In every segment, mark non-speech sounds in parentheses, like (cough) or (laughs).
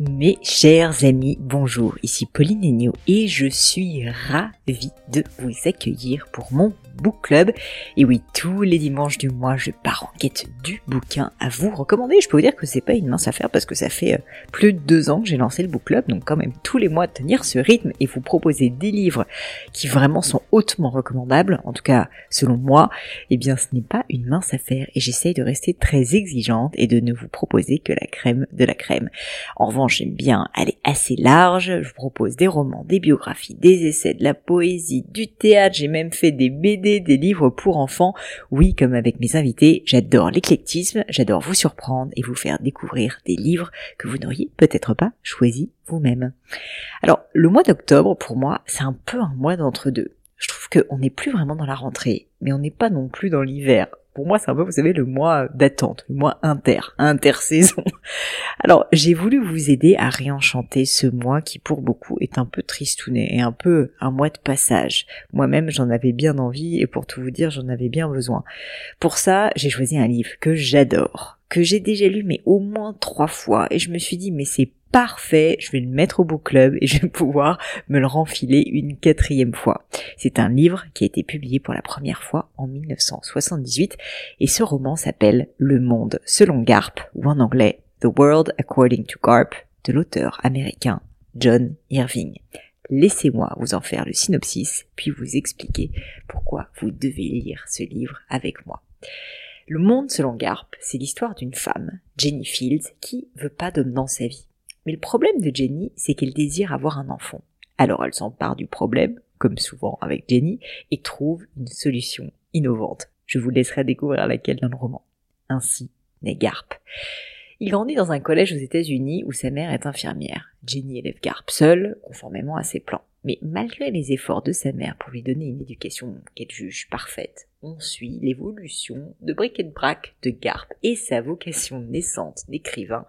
Mes chers amis, bonjour, ici Pauline Agneau et je suis ravie de vous accueillir pour mon book club. Et oui, tous les dimanches du mois, je pars en quête du bouquin à vous recommander. Je peux vous dire que c'est pas une mince affaire parce que ça fait euh, plus de deux ans que j'ai lancé le book club, donc quand même tous les mois tenir ce rythme et vous proposer des livres qui vraiment sont hautement recommandables, en tout cas selon moi, eh bien ce n'est pas une mince affaire et j'essaye de rester très exigeante et de ne vous proposer que la crème de la crème. En revanche, j'aime bien aller assez large, je vous propose des romans, des biographies, des essais, de la poésie, du théâtre, j'ai même fait des BD des livres pour enfants. Oui, comme avec mes invités, j'adore l'éclectisme, j'adore vous surprendre et vous faire découvrir des livres que vous n'auriez peut-être pas choisi vous-même. Alors, le mois d'octobre, pour moi, c'est un peu un mois d'entre deux. Je trouve qu'on n'est plus vraiment dans la rentrée, mais on n'est pas non plus dans l'hiver pour moi, c'est un peu, vous savez, le mois d'attente, le mois inter, intersaison. (laughs) Alors, j'ai voulu vous aider à réenchanter ce mois qui, pour beaucoup, est un peu tristounet et un peu un mois de passage. Moi-même, j'en avais bien envie et pour tout vous dire, j'en avais bien besoin. Pour ça, j'ai choisi un livre que j'adore, que j'ai déjà lu mais au moins trois fois et je me suis dit, mais c'est parfait, je vais le mettre au book club et je vais pouvoir me le renfiler une quatrième fois. C'est un livre qui a été publié pour la première fois en 1978 et ce roman s'appelle Le Monde selon Garp ou en anglais The World According to Garp de l'auteur américain John Irving. Laissez-moi vous en faire le synopsis puis vous expliquer pourquoi vous devez lire ce livre avec moi. Le monde selon Garp, c'est l'histoire d'une femme, Jenny Fields, qui veut pas d'homme dans sa vie. Mais le problème de Jenny, c'est qu'elle désire avoir un enfant. Alors elle s'empare du problème, comme souvent avec Jenny, et trouve une solution innovante. Je vous laisserai découvrir laquelle dans le roman. Ainsi naît Garp. Il grandit dans un collège aux États-Unis où sa mère est infirmière. Jenny élève Garp seule, conformément à ses plans. Mais malgré les efforts de sa mère pour lui donner une éducation qu'elle juge parfaite, on suit l'évolution de bric et de brac de Garp et sa vocation naissante d'écrivain,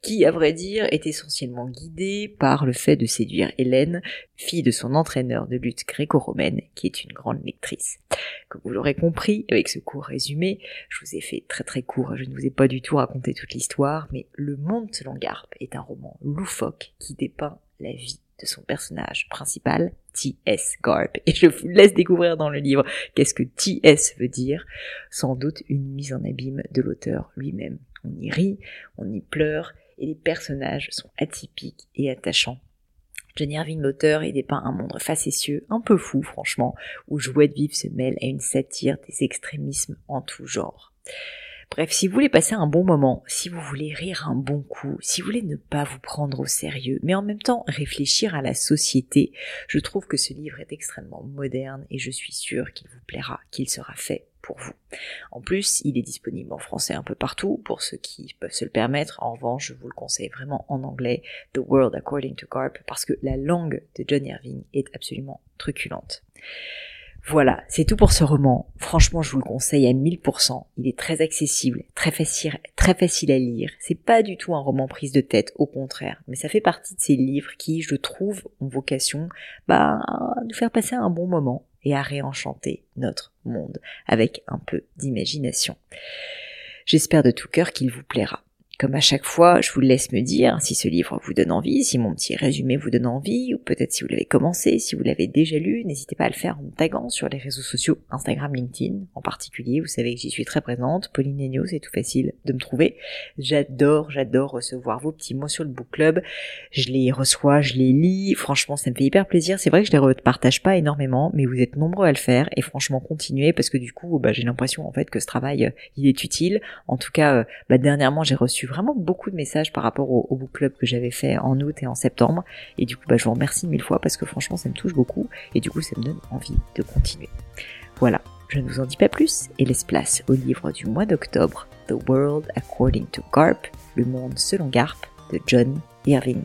qui, à vrai dire, est essentiellement guidée par le fait de séduire Hélène, fille de son entraîneur de lutte gréco-romaine, qui est une grande lectrice. Comme vous l'aurez compris, avec ce court résumé, je vous ai fait très très court, je ne vous ai pas du tout raconté toute l'histoire, mais Le Monde selon Garp est un roman loufoque qui dépeint la vie son personnage principal, T.S. Garp. Et je vous laisse découvrir dans le livre qu'est-ce que T.S. veut dire. Sans doute une mise en abîme de l'auteur lui-même. On y rit, on y pleure, et les personnages sont atypiques et attachants. Johnny Irving, l'auteur, il dépeint un monde facétieux, un peu fou, franchement, où Jouet de Vivre se mêle à une satire des extrémismes en tout genre. Bref, si vous voulez passer un bon moment, si vous voulez rire un bon coup, si vous voulez ne pas vous prendre au sérieux, mais en même temps réfléchir à la société, je trouve que ce livre est extrêmement moderne et je suis sûre qu'il vous plaira, qu'il sera fait pour vous. En plus, il est disponible en français un peu partout pour ceux qui peuvent se le permettre. En revanche, je vous le conseille vraiment en anglais, The World According to Garp, parce que la langue de John Irving est absolument truculente. Voilà, c'est tout pour ce roman. Franchement, je vous le conseille à 1000%. Il est très accessible, très facile, très facile à lire. C'est pas du tout un roman prise de tête, au contraire. Mais ça fait partie de ces livres qui, je trouve, ont vocation, bah, à nous faire passer un bon moment et à réenchanter notre monde avec un peu d'imagination. J'espère de tout cœur qu'il vous plaira. Comme à chaque fois, je vous laisse me dire si ce livre vous donne envie, si mon petit résumé vous donne envie, ou peut-être si vous l'avez commencé, si vous l'avez déjà lu, n'hésitez pas à le faire en taguant sur les réseaux sociaux, Instagram, LinkedIn en particulier. Vous savez que j'y suis très présente. Pauline Agneau, c'est tout facile de me trouver. J'adore, j'adore recevoir vos petits mots sur le book club. Je les reçois, je les lis. Franchement, ça me fait hyper plaisir. C'est vrai que je les repartage pas énormément, mais vous êtes nombreux à le faire et franchement continuez parce que du coup, bah, j'ai l'impression en fait que ce travail, euh, il est utile. En tout cas, euh, bah, dernièrement, j'ai reçu vraiment beaucoup de messages par rapport au, book club que j'avais fait en août et en septembre. Et du coup, bah, je vous remercie mille fois parce que franchement, ça me touche beaucoup et du coup, ça me donne envie de continuer. Voilà, je ne vous en dis pas plus et laisse place au livre du mois d'octobre, The World According to Garp, Le Monde selon Garp, de John Irving